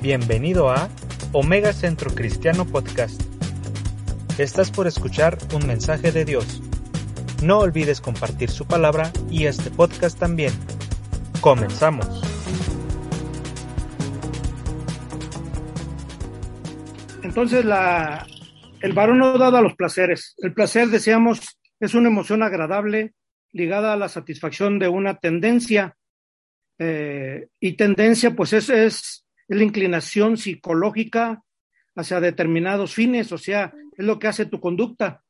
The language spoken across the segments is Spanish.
Bienvenido a Omega Centro Cristiano Podcast. Estás por escuchar un mensaje de Dios. No olvides compartir su palabra y este podcast también. Comenzamos. Entonces, la, el varón no dado a los placeres. El placer, decíamos, es una emoción agradable ligada a la satisfacción de una tendencia. Eh, y tendencia, pues, es, es la inclinación psicológica hacia determinados fines, o sea, es lo que hace tu conducta.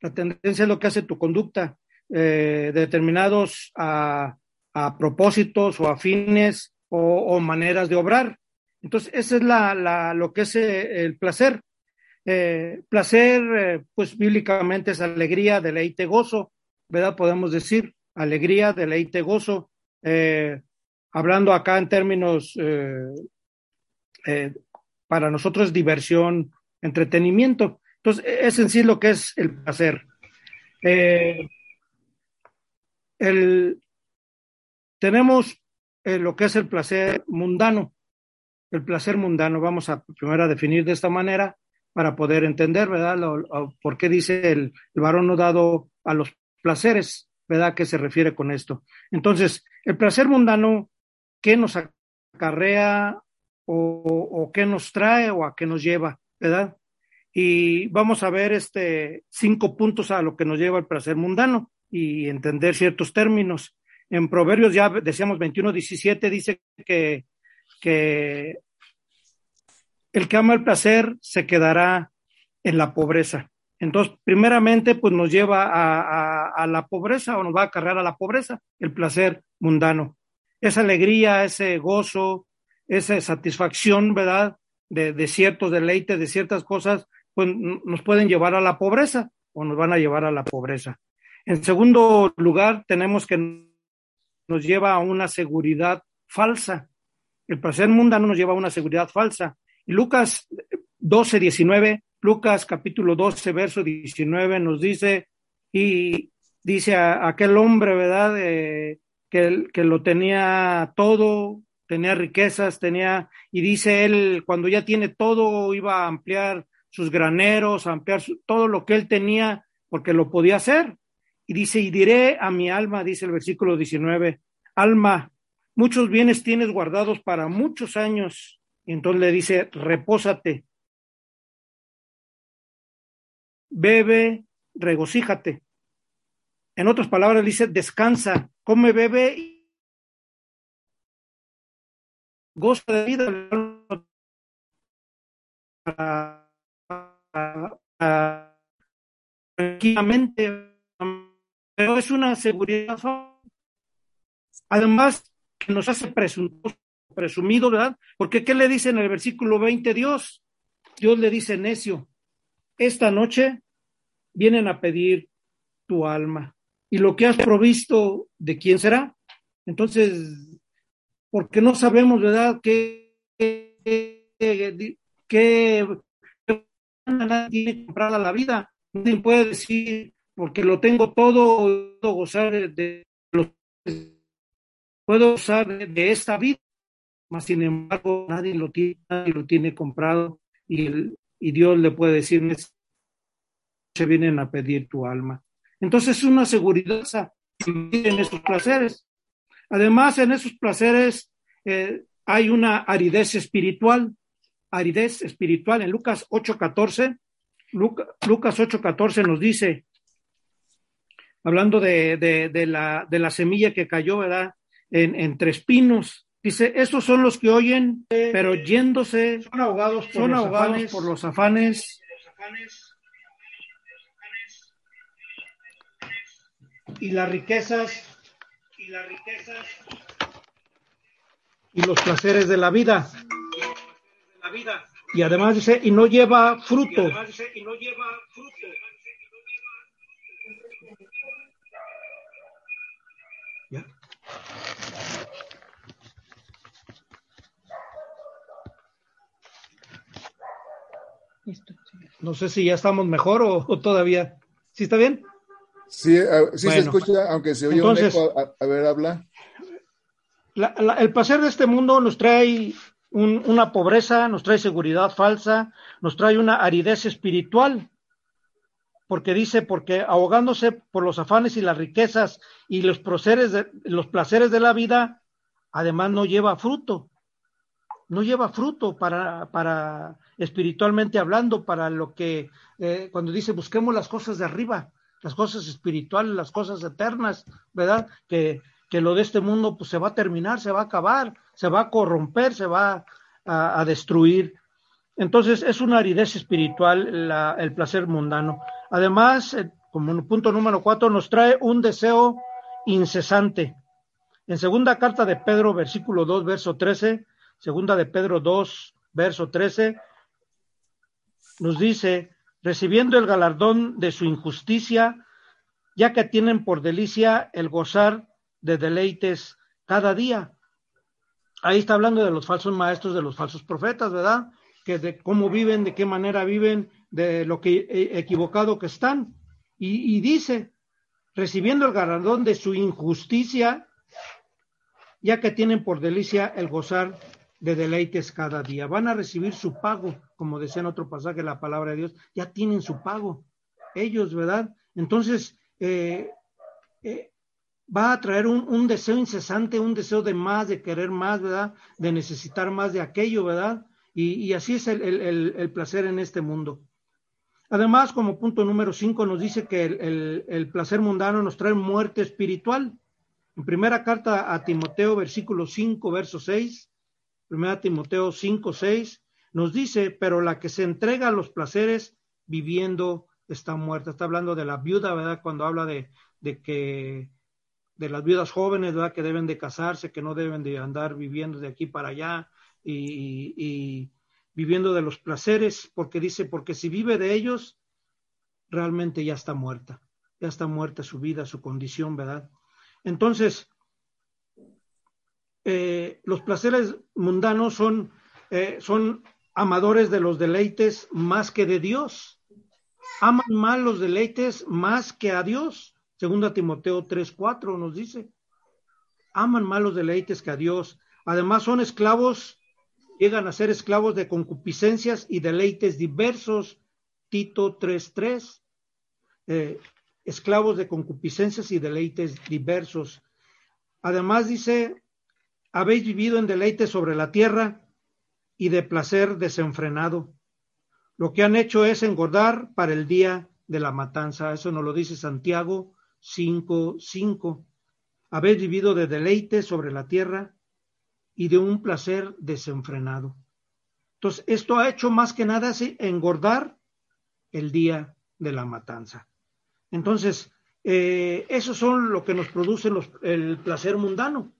La tendencia es lo que hace tu conducta, eh, determinados a, propósitos o a fines o, maneras de obrar. Entonces, ese es la, lo que es eh, el placer. Eh, placer, pues bíblicamente es alegría, deleite, gozo, ¿verdad? Podemos decir alegría, deleite, gozo. Hablando acá en términos eh, para nosotros es diversión, entretenimiento. Entonces, es en sí lo que es el placer. Eh, el, tenemos eh, lo que es el placer mundano. El placer mundano, vamos a primero a definir de esta manera para poder entender, ¿verdad? Lo, por qué dice el, el varón no dado a los placeres, ¿verdad? ¿Qué se refiere con esto? Entonces, el placer mundano, ¿qué nos acarrea o, qué nos trae o a qué nos lleva, ¿verdad? Y vamos a ver este cinco puntos a lo que nos lleva el placer mundano y entender ciertos términos. En Proverbios ya decíamos 21, 17 dice que, que el que ama el placer se quedará en la pobreza. Entonces, primeramente, pues nos lleva a, a, a, la pobreza o nos va a cargar a la pobreza, el placer mundano. Esa alegría, ese gozo, esa satisfacción, ¿verdad? De, de ciertos deleites, de ciertas cosas, pues nos pueden llevar a la pobreza o nos van a llevar a la pobreza. En segundo lugar, tenemos que nos lleva a una seguridad falsa. El placer mundano nos lleva a una seguridad falsa. Lucas 12, 19, Lucas capítulo 12, verso 19 nos dice, y dice a, a aquel hombre, ¿verdad? Eh, que, que lo tenía todo, tenía riquezas, tenía, y dice él, cuando ya tiene todo, iba a ampliar sus graneros, a ampliar todo lo que él tenía, porque lo podía hacer. Y dice, y diré a mi alma, dice el versículo 19, alma, muchos bienes tienes guardados para muchos años. Y entonces le dice, repósate, bebe, regocíjate. En otras palabras, dice, descansa, come, bebe goza de vida tranquilamente, pero es una seguridad además que nos hace presumido, ¿verdad? Porque ¿qué le dice en el versículo 20 Dios? Dios le dice necio, esta noche vienen a pedir tu alma y lo que has provisto, ¿de quién será? Entonces, porque no sabemos, ¿verdad?, qué, qué, qué, nadie tiene comprada la vida. Nadie puede decir, porque lo tengo todo, puedo gozar de, de los, puedo gozar de, de, esta vida, mas sin embargo nadie lo tiene, nadie lo tiene comprado y, el, y Dios le puede decir, se vienen a pedir tu alma. Entonces es una seguridad en esos placeres. Además, en esos placeres eh, hay una aridez espiritual, aridez espiritual. En Lucas 8:14, Luca, Lucas 8:14 nos dice, hablando de, de, de, la, de la semilla que cayó, ¿verdad? En, entre espinos. Dice, estos son los que oyen, pero yéndose, son ahogados por, son los, ahogados afanes, por los afanes. Y las riquezas y las riquezas y los placeres de la vida. Y además dice, y no lleva fruto. No sé si ya estamos mejor o, todavía. ¿Sí está bien? Sí, sí se escucha, aunque se oye un eco. A, ver, habla. el placer de este mundo nos trae una pobreza, nos trae seguridad falsa, nos trae una aridez espiritual, porque dice, porque ahogándose por los afanes y las riquezas y los placeres de, los placeres de la vida, además no lleva fruto, no lleva fruto para, para espiritualmente hablando, para lo que, eh, cuando dice busquemos las cosas de arriba, las cosas espirituales, las cosas eternas, ¿verdad? Que, que lo de este mundo pues se va a terminar, se va a acabar, se va a corromper, se va a, destruir. Entonces es una aridez espiritual el placer mundano. Además, eh, como punto número cuatro, nos trae un deseo incesante. En segunda carta de Pedro, versículo 2, verso 13, segunda de Pedro 2, verso 13, nos dice, recibiendo el galardón de su injusticia, ya que tienen por delicia el gozar de deleites cada día. Ahí está hablando de los falsos maestros, de los falsos profetas, ¿verdad? Que de cómo viven, de qué manera viven, de lo que eh, equivocado que están. Y, y dice, recibiendo el galardón de su injusticia, ya que tienen por delicia el gozar de deleites cada día. Van a recibir su pago, como decía en otro pasaje la palabra de Dios, ya tienen su pago. Ellos, ¿verdad? Entonces, eh, eh, va a traer un, deseo incesante, un deseo de más, de querer más, ¿verdad? De necesitar más de aquello, ¿verdad? Y, así es el, placer en este mundo. Además, como punto número cinco, nos dice que el, placer mundano nos trae muerte espiritual. En primera carta a Timoteo, versículo 5, verso 6, primera Timoteo 5, 6, nos dice, pero la que se entrega a los placeres viviendo está muerta. Está hablando de la viuda, ¿verdad? Cuando habla de, de que de las viudas jóvenes, ¿verdad? Que deben de casarse, que no deben de andar viviendo de aquí para allá y, viviendo de los placeres, porque dice, porque si vive de ellos, realmente ya está muerta, ya está muerta su vida, su condición, ¿verdad? Entonces, eh, los placeres mundanos son, eh, son amadores de los deleites más que de Dios. Aman más los deleites más que a Dios. Segunda Timoteo 3:4 nos dice, aman más los deleites que a Dios. Además son esclavos, llegan a ser esclavos de concupiscencias y deleites diversos. Tito 3:3. Eh, esclavos de concupiscencias y deleites diversos. Además dice, habéis vivido en deleites sobre la tierra y de placer desenfrenado. Lo que han hecho es engordar para el día de la matanza. Eso nos lo dice Santiago 5, 5. Habéis vivido de deleite sobre la tierra y de un placer desenfrenado. Entonces, esto ha hecho más que nada engordar el día de la matanza. Entonces, eh, esos son lo que nos produce el placer mundano,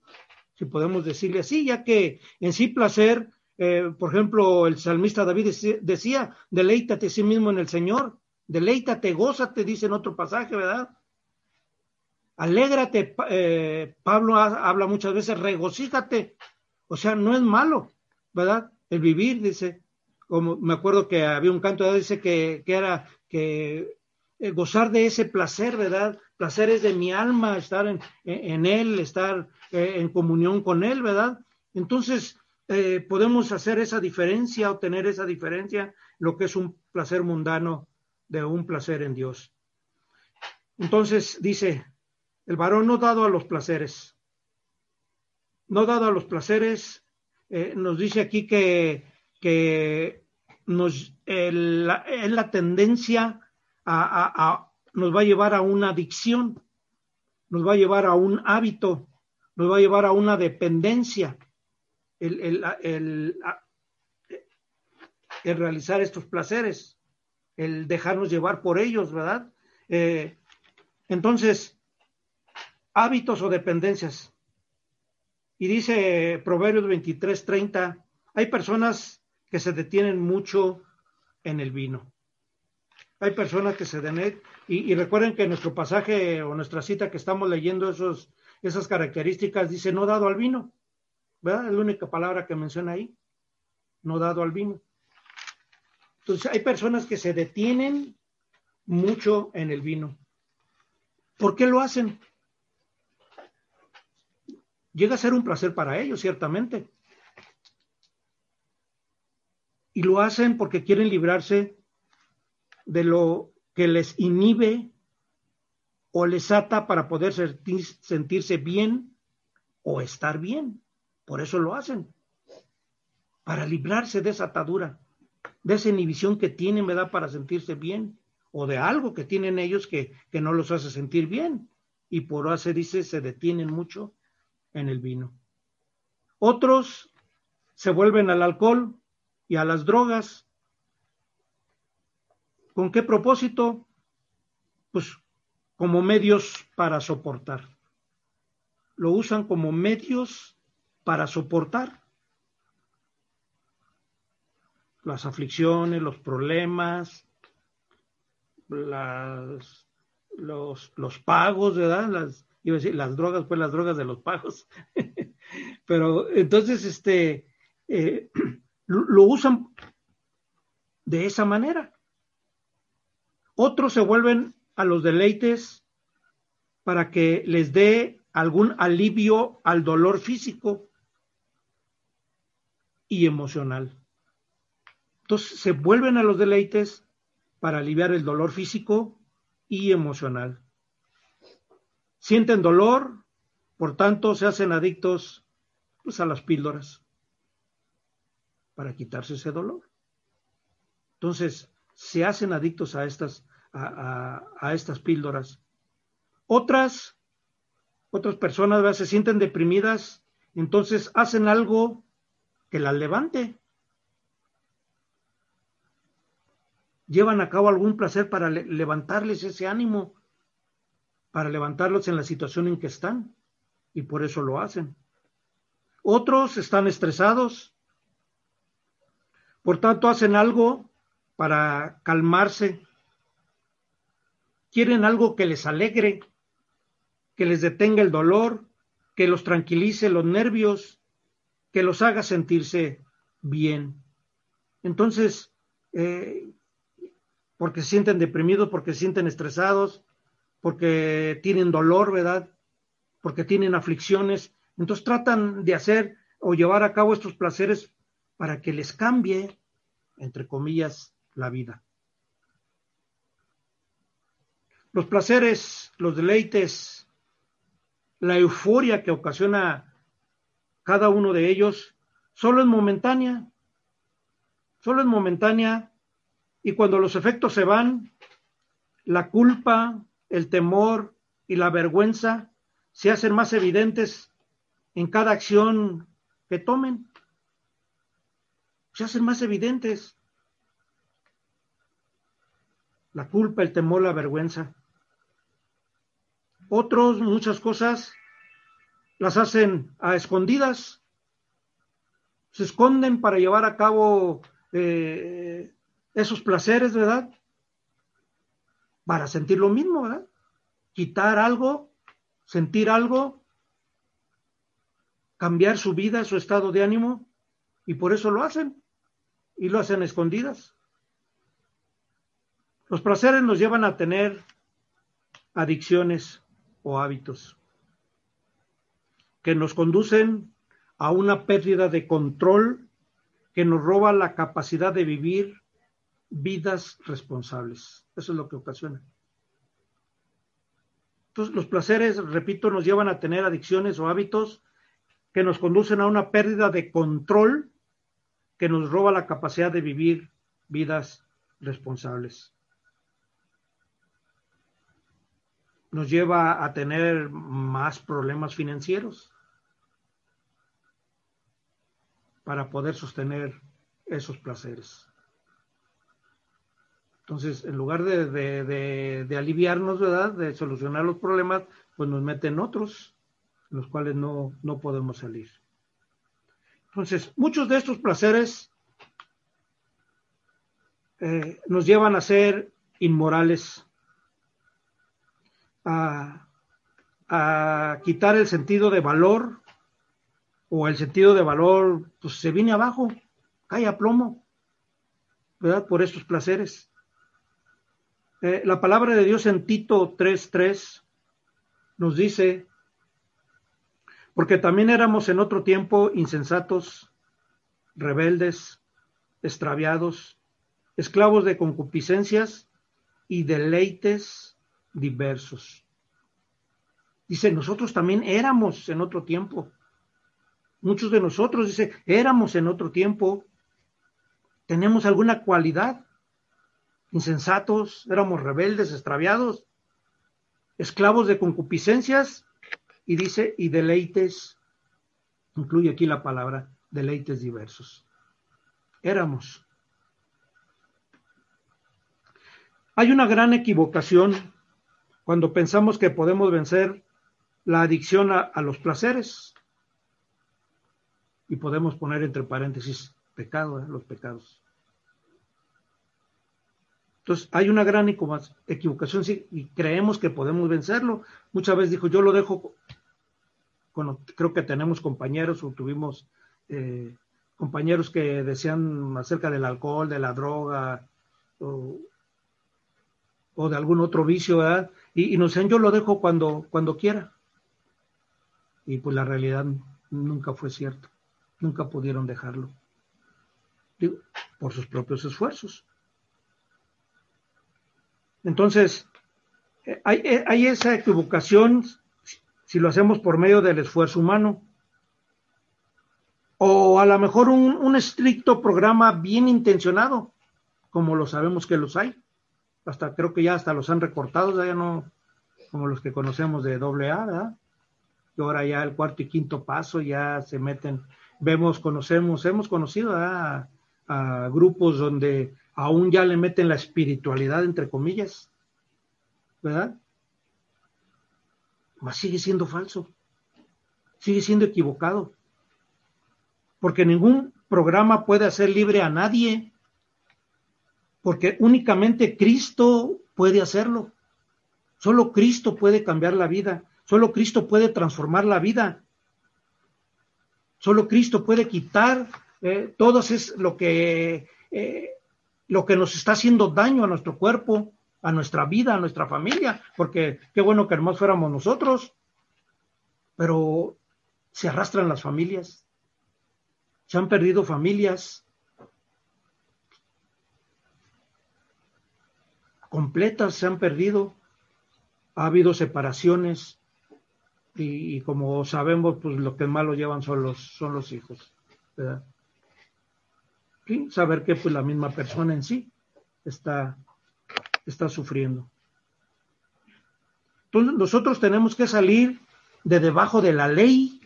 si podemos decirle así, ya que en sí placer, eh, por ejemplo, el salmista David decía, deleítate a sí mismo en el Señor, deleítate, gózate, dice en otro pasaje, ¿verdad? alégrate, eh, Pablo habla muchas veces, regocíjate, o sea, no es malo, ¿verdad? El vivir, dice, como me acuerdo que había un canto, dice que, que era que eh, gozar de ese placer, ¿verdad? Placeres de mi alma, estar en, en él, estar eh, en comunión con él, ¿verdad? Entonces, podemos hacer esa diferencia o tener esa diferencia, lo que es un placer mundano de un placer en Dios. Entonces dice, el varón no dado a los placeres. No dado a los placeres, eh, nos dice aquí que, que nos, es la tendencia a, nos va a llevar a una adicción, nos va a llevar a un hábito, nos va a llevar a una dependencia. El, realizar estos placeres, el dejarnos llevar por ellos, ¿verdad? Eh, entonces, hábitos o dependencias. Y dice Proverbios 23, 30, hay personas que se detienen mucho en el vino. Hay personas que se detienen, y, y, recuerden que nuestro pasaje o nuestra cita que estamos leyendo esos, esas características dice no dado al vino. ¿Verdad? Es la única palabra que menciona ahí. No dado al vino. Entonces hay personas que se detienen mucho en el vino. ¿Por qué lo hacen? Llega a ser un placer para ellos, ciertamente. Y lo hacen porque quieren librarse de lo que les inhibe o les ata para poder sentirse bien o estar bien. Por eso lo hacen. Para librarse de esa atadura, de esa inhibición que tienen, ¿verdad? Para sentirse bien o de algo que tienen ellos que, que no los hace sentir bien. Y por eso dice, se detienen mucho en el vino. Otros se vuelven al alcohol y a las drogas. ¿Con qué propósito? Pues como medios para soportar. Lo usan como medios para soportar las aflicciones, los problemas, las, los, los pagos, ¿verdad? Las, iba a decir, las drogas, pues las drogas de los pagos. Pero entonces, este, eh, lo usan de esa manera. Otros se vuelven a los deleites para que les dé algún alivio al dolor físico y emocional. Entonces se vuelven a los deleites para aliviar el dolor físico y emocional. Sienten dolor, por tanto se hacen adictos pues, a las píldoras para quitarse ese dolor. Entonces, se hacen adictos a estas, a, estas píldoras. Otras, otras personas se sienten deprimidas, entonces hacen algo que las levante. llevan a cabo algún placer para levantarles ese ánimo, para levantarlos en la situación en que están, y por eso lo hacen. Otros están estresados, por tanto hacen algo para calmarse, quieren algo que les alegre, que les detenga el dolor, que los tranquilice los nervios, que los haga sentirse bien. Entonces, eh, porque se sienten deprimidos, porque se sienten estresados, porque tienen dolor, ¿verdad? Porque tienen aflicciones. Entonces tratan de hacer o llevar a cabo estos placeres para que les cambie, entre comillas, la vida. Los placeres, los deleites, la euforia que ocasiona cada uno de ellos, solo es momentánea, solo es momentánea y cuando los efectos se van, la culpa, el temor y la vergüenza se hacen más evidentes en cada acción que tomen. Se hacen más evidentes. La culpa, el temor, la vergüenza. Otros, muchas cosas, las hacen a escondidas. Se esconden para llevar a cabo eh, esos placeres, ¿verdad? Para sentir lo mismo, ¿verdad? Quitar algo, sentir algo, cambiar su vida, su estado de ánimo, y por eso lo hacen, y lo hacen escondidas. Los placeres nos llevan a tener adicciones o hábitos que nos conducen a una pérdida de control que nos roba la capacidad de vivir vidas responsables. Eso es lo que ocasiona. Entonces, los placeres, repito, nos llevan a tener adicciones o hábitos que nos conducen a una pérdida de control que nos roba la capacidad de vivir vidas responsables. Nos lleva a tener más problemas financieros para poder sostener esos placeres. Entonces, en lugar de, aliviarnos, ¿verdad? De solucionar los problemas, pues nos meten otros, los cuales no, no podemos salir. Entonces, muchos de estos placeres eh, nos llevan a ser inmorales, a, quitar el sentido de valor, o el sentido de valor, pues se viene abajo, cae a plomo, ¿verdad? Por estos placeres. Eh, la palabra de Dios en Tito 3.3 nos dice, porque también éramos en otro tiempo insensatos, rebeldes, extraviados, esclavos de concupiscencias y deleites diversos. Dice, nosotros también éramos en otro tiempo. Muchos de nosotros, dice, éramos en otro tiempo. Tenemos alguna cualidad insensatos, éramos rebeldes, extraviados, esclavos de concupiscencias, y dice, y deleites, incluye aquí la palabra, deleites diversos. Éramos. Hay una gran equivocación cuando pensamos que podemos vencer la adicción a, los placeres. Y podemos poner entre paréntesis pecado, ¿eh? los pecados. Entonces, hay una gran equivocación y creemos que podemos vencerlo. Muchas veces dijo, yo lo dejo, creo que tenemos compañeros o tuvimos eh, compañeros que decían acerca del alcohol, de la droga o, de algún otro vicio, ¿verdad? Y, nos decían, yo lo dejo cuando, cuando quiera. Y pues la realidad nunca fue cierto, nunca pudieron dejarlo, por sus propios esfuerzos. Entonces, eh, eh, hay, esa equivocación si lo hacemos por medio del esfuerzo humano. O a lo mejor un, estricto programa bien intencionado, como lo sabemos que los hay. Hasta creo que ya hasta los han recortado, ya no como los que conocemos de doble A, ¿verdad? Y ahora ya el cuarto y quinto paso ya se meten, vemos, conocemos, hemos conocido a grupos donde aún ya le meten la espiritualidad, entre comillas, ¿verdad? Mas sigue siendo falso, sigue siendo equivocado, porque ningún programa puede hacer libre a nadie, porque únicamente Cristo puede hacerlo. Solo Cristo puede cambiar la vida, solo Cristo puede transformar la vida, solo Cristo puede quitar eh, todo es lo que eh, lo que nos está haciendo daño a nuestro cuerpo, a nuestra vida, a nuestra familia, porque qué bueno que hermanos fuéramos nosotros, pero se arrastran las familias, se han perdido familias completas, se han perdido, ha habido separaciones y, como sabemos, pues lo que más lo llevan son los, son los hijos. ¿verdad? saber que pues la misma persona en sí está, está sufriendo. Entonces nosotros tenemos que salir de debajo de la ley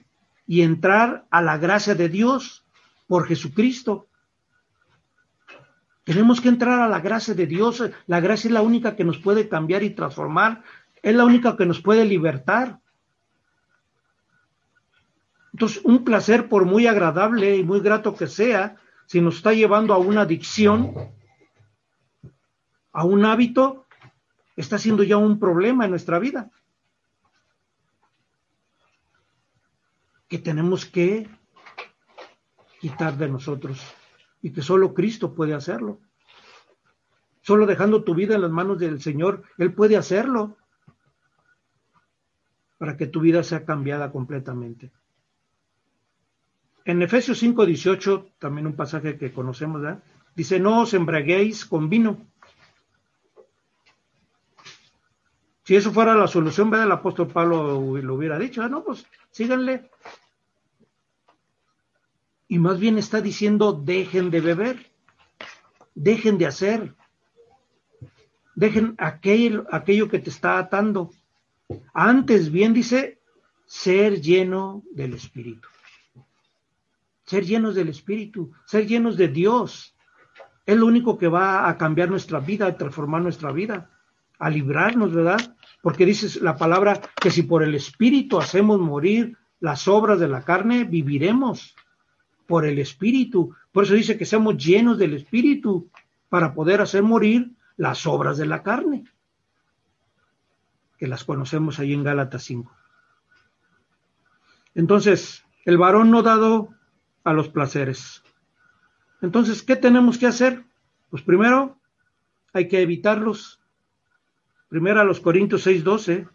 y entrar a la gracia de Dios por Jesucristo. Tenemos que entrar a la gracia de Dios. La gracia es la única que nos puede cambiar y transformar. Es la única que nos puede libertar. Entonces, un placer, por muy agradable y muy grato que sea, si nos está llevando a una adicción, a un hábito, está siendo ya un problema en nuestra vida. Que tenemos que quitar de nosotros y que solo Cristo puede hacerlo. Solo dejando tu vida en las manos del Señor, Él puede hacerlo para que tu vida sea cambiada completamente. En Efesios 5:18, también un pasaje que conocemos, ¿verdad? dice, no os embraguéis con vino. Si eso fuera la solución, ¿verdad? El apóstol Pablo lo hubiera dicho, ah, no, pues síganle. Y más bien está diciendo, dejen de beber, dejen de hacer, dejen aquello, aquello que te está atando. Antes bien dice, ser lleno del Espíritu ser llenos del Espíritu, ser llenos de Dios. Es lo único que va a cambiar nuestra vida, a transformar nuestra vida, a librarnos, ¿verdad? porque dice la palabra que si por el Espíritu hacemos morir las obras de la carne, viviremos por el Espíritu. Por eso dice que seamos llenos del Espíritu para poder hacer morir las obras de la carne, que las conocemos ahí en Gálatas 5. Entonces, el varón no dado a los placeres. Entonces, ¿qué tenemos que hacer? Pues primero, hay que evitarlos. Primero a los Corintios 6:12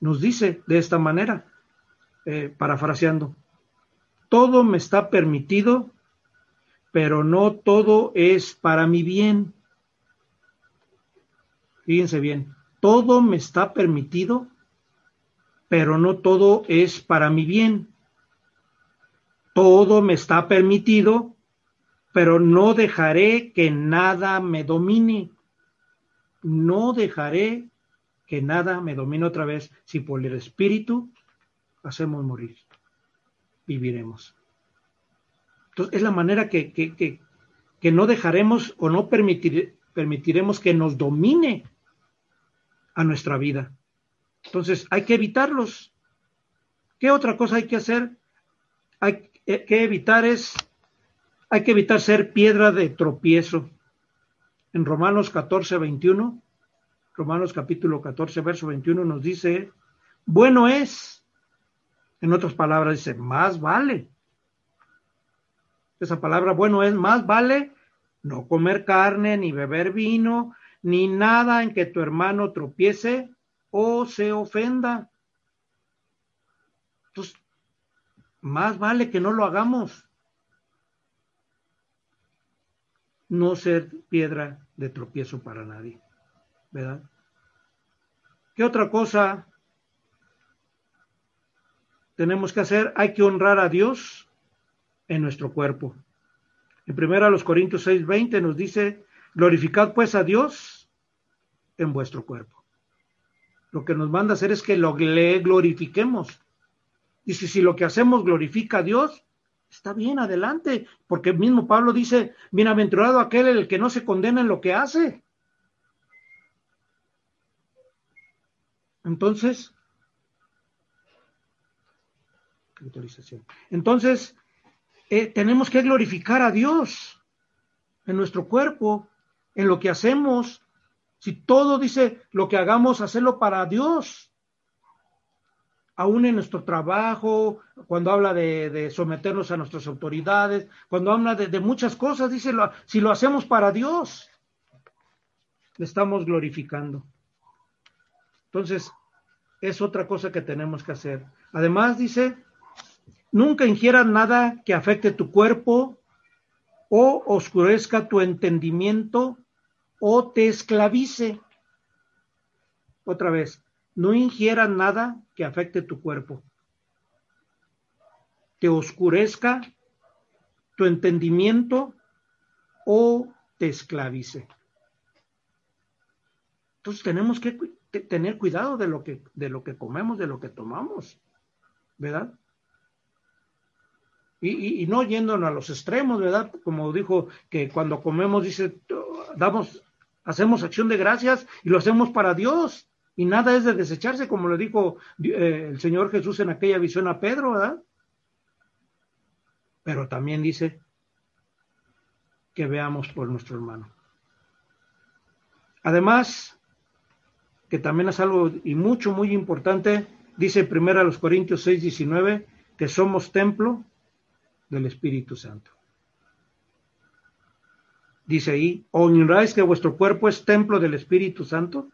nos dice de esta manera, eh, parafraseando, todo me está permitido, pero no todo es para mi bien. Fíjense bien, todo me está permitido, pero no todo es para mi bien. Todo me está permitido, pero no dejaré que nada me domine. No dejaré que nada me domine otra vez. Si por el Espíritu hacemos morir, viviremos. Entonces, es la manera que, que, que, no dejaremos o no permitiremos que nos domine a nuestra vida. Entonces, hay que evitarlos. ¿Qué otra cosa hay que hacer? Hay que evitar es, hay que evitar ser piedra de tropiezo. En Romanos 14, 21, Romanos capítulo 14, verso 21 nos dice, bueno es, en otras palabras dice, más vale. Esa palabra bueno es, más vale no comer carne, ni beber vino, ni nada en que tu hermano tropiece o se ofenda. Entonces, más vale que no lo hagamos. No ser piedra de tropiezo para nadie. ¿Verdad? ¿Qué otra cosa tenemos que hacer? Hay que honrar a Dios en nuestro cuerpo. En primera los Corintios 6:20 nos dice, glorificad pues a Dios en vuestro cuerpo. Lo que nos manda hacer es que lo glorifiquemos. Dice, si lo que hacemos glorifica a Dios, está bien, adelante, porque mismo Pablo dice, bienaventurado aquel el que no se condena en lo que hace. Entonces, entonces, eh, tenemos que glorificar a Dios en nuestro cuerpo, en lo que hacemos. Si todo dice lo que hagamos, hacerlo para Dios aún en nuestro trabajo, cuando habla de, someternos a nuestras autoridades, cuando habla de, muchas cosas, dice, si lo hacemos para Dios, le estamos glorificando. Entonces, es otra cosa que tenemos que hacer. Además, dice, nunca ingieras nada que afecte tu cuerpo o oscurezca tu entendimiento o te esclavice. Otra vez, no ingieras nada que afecte tu cuerpo, te oscurezca tu entendimiento o te esclavice. Entonces tenemos que tener cuidado de lo que, de lo que comemos, de lo que tomamos, ¿verdad? Y, no yéndonos a los extremos, ¿verdad? Como dijo que cuando comemos, dice, damos, hacemos acción de gracias y lo hacemos para Dios. Y nada es de desecharse, como le dijo eh, el Señor Jesús en aquella visión a Pedro, ¿verdad? Pero también dice que veamos por nuestro hermano. Además, que también es algo y mucho, muy importante, dice primero a los Corintios 6, 19, que somos templo del Espíritu Santo. Dice ahí, ¿o que vuestro cuerpo es templo del Espíritu Santo?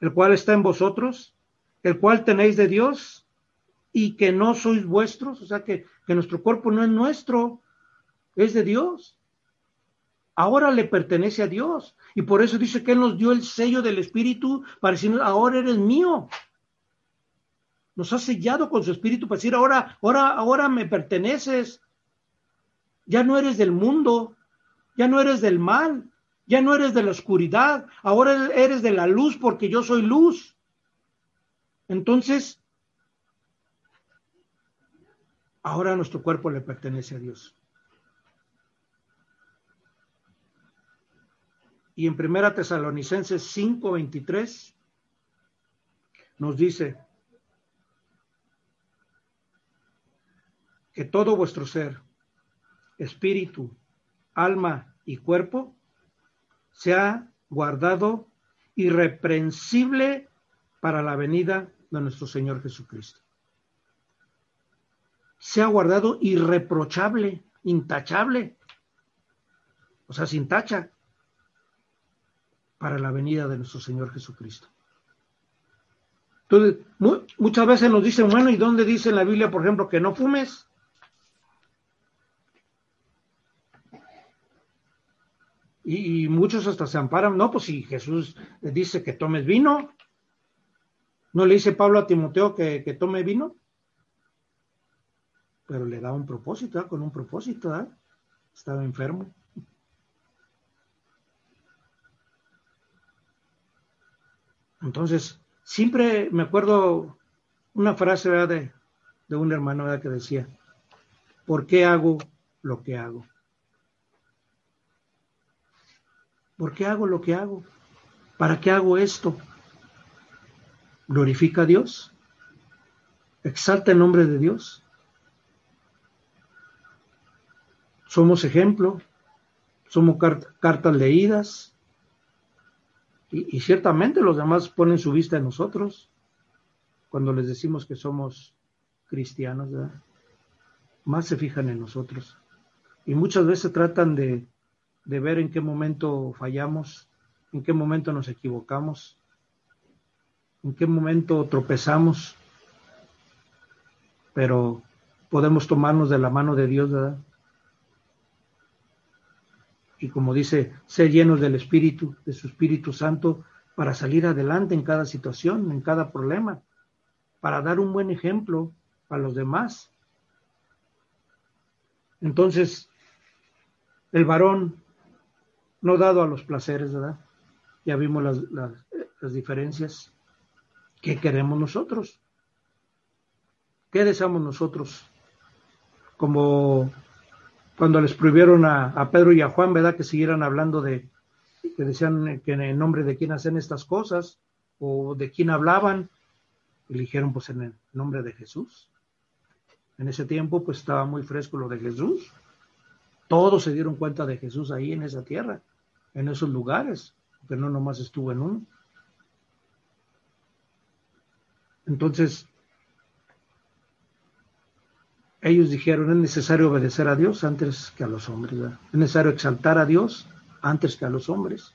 el cual está en vosotros, el cual tenéis de Dios y que no sois vuestros, o sea que, nuestro cuerpo no es nuestro, es de Dios. Ahora le pertenece a Dios y por eso dice que Él nos dio el sello del Espíritu para decir, ahora eres mío. Nos ha sellado con su Espíritu para decir, ahora, ahora, ahora me perteneces. Ya no eres del mundo, ya no eres del mal, ya no eres de la oscuridad, ahora eres de la luz porque yo soy luz. Entonces, ahora nuestro cuerpo le pertenece a Dios. Y en Primera Tesalonicenses 5:23 nos dice que todo vuestro ser, espíritu, alma y cuerpo sea guardado irreprensible para la venida de nuestro Señor Jesucristo. Sea guardado irreprochable, intachable, o sea, sin tacha, para la venida de nuestro Señor Jesucristo. Entonces, muchas veces nos dicen, bueno, ¿y dónde dice en la Biblia, por ejemplo, que no fumes? Y, muchos hasta se amparan, no, pues si Jesús le dice que tomes vino, ¿no le dice Pablo a Timoteo que, tome vino? Pero le da un propósito, ¿eh? con un propósito, ¿eh? estaba enfermo. Entonces, siempre me acuerdo una frase De, de un hermano que decía, ¿por qué hago lo que hago? ¿Por qué hago lo que hago? ¿Para qué hago esto? ¿Glorifica a Dios? ¿Exalta el nombre de Dios? Somos ejemplo, somos cartas leídas y, ciertamente los demás ponen su vista en nosotros cuando les decimos que somos cristianos, Más se fijan en nosotros y muchas veces tratan de de ver en qué momento fallamos, en qué momento nos equivocamos, en qué momento tropezamos, pero podemos tomarnos de la mano de Dios, ¿verdad? Y como dice, ser llenos del Espíritu, de su Espíritu Santo, para salir adelante en cada situación, en cada problema, para dar un buen ejemplo a los demás. Entonces, el varón no dado a los placeres, ¿verdad? Ya vimos las, diferencias. ¿Qué queremos nosotros? ¿Qué deseamos nosotros? Como cuando les prohibieron a, Pedro y a Juan, ¿verdad? Que siguieran hablando de, que decían que en el nombre de quién hacen estas cosas, o de quién hablaban, y dijeron pues en el nombre de Jesús. En ese tiempo pues estaba muy fresco lo de Jesús. Todos se dieron cuenta de Jesús ahí en esa tierra en esos lugares, porque no nomás estuvo en uno. Entonces, ellos dijeron, es necesario obedecer a Dios antes que a los hombres, es necesario exaltar a Dios antes que a los hombres,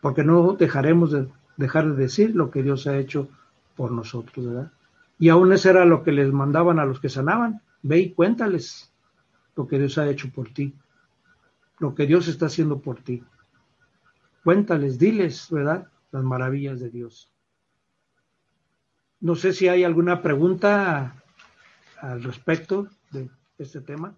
porque no dejaremos de dejar de decir lo que Dios ha hecho por nosotros, ¿verdad? Y aún eso era lo que les mandaban a los que sanaban, ve y cuéntales lo que Dios ha hecho por ti, lo que Dios está haciendo por ti. Cuéntales, diles, ¿verdad? Las maravillas de Dios. No sé si hay alguna pregunta al respecto de este tema.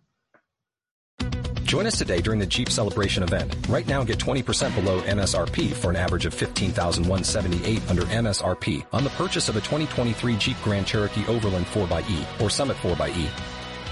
Join us today during the Jeep Celebration event. Right now, get 20% below MSRP for an average of 15178 under MSRP on the purchase of a 2023 Jeep Grand Cherokee Overland 4xE or Summit 4xE.